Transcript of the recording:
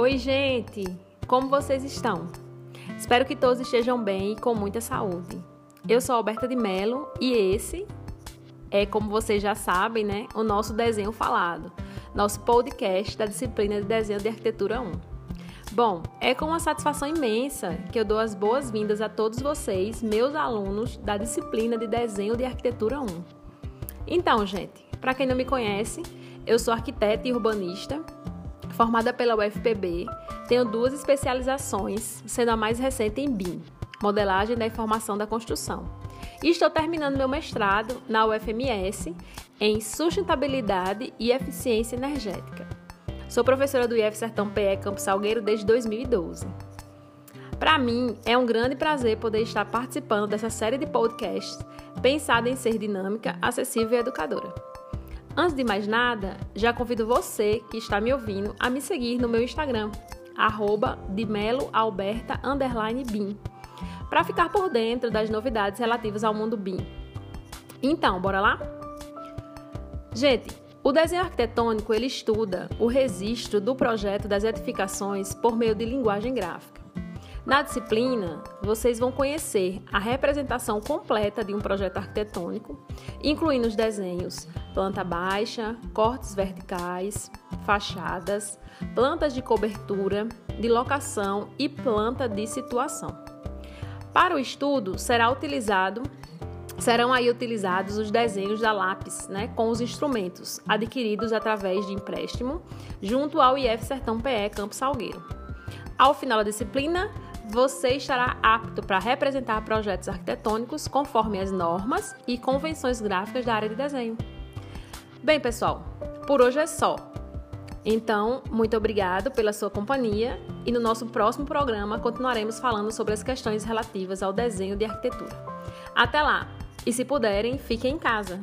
Oi, gente! Como vocês estão? Espero que todos estejam bem e com muita saúde. Eu sou Alberta de Mello e esse é, como vocês já sabem, né, o nosso desenho falado, nosso podcast da disciplina de desenho de arquitetura 1. Bom, é com uma satisfação imensa que eu dou as boas-vindas a todos vocês, meus alunos da disciplina de desenho de arquitetura 1. Então, gente, para quem não me conhece, eu sou arquiteta e urbanista Formada pela UFPB, tenho duas especializações, sendo a mais recente em BIM, Modelagem da Informação da Construção. E estou terminando meu mestrado na UFMS em Sustentabilidade e Eficiência Energética. Sou professora do IF Sertão PE Campo Salgueiro desde 2012. Para mim, é um grande prazer poder estar participando dessa série de podcasts pensada em ser dinâmica, acessível e educadora. Antes de mais nada, já convido você que está me ouvindo a me seguir no meu Instagram, arroba para ficar por dentro das novidades relativas ao mundo BIM. Então, bora lá? Gente, o desenho arquitetônico ele estuda o registro do projeto das edificações por meio de linguagem gráfica. Na disciplina, vocês vão conhecer a representação completa de um projeto arquitetônico, incluindo os desenhos planta baixa, cortes verticais, fachadas, plantas de cobertura, de locação e planta de situação. Para o estudo, será utilizado serão aí utilizados os desenhos da lápis, né, com os instrumentos adquiridos através de empréstimo junto ao IF Sertão PE Campo Salgueiro. Ao final da disciplina, você estará apto para representar projetos arquitetônicos conforme as normas e convenções gráficas da área de desenho. Bem, pessoal, por hoje é só. Então, muito obrigado pela sua companhia e no nosso próximo programa continuaremos falando sobre as questões relativas ao desenho de arquitetura. Até lá! E se puderem, fiquem em casa.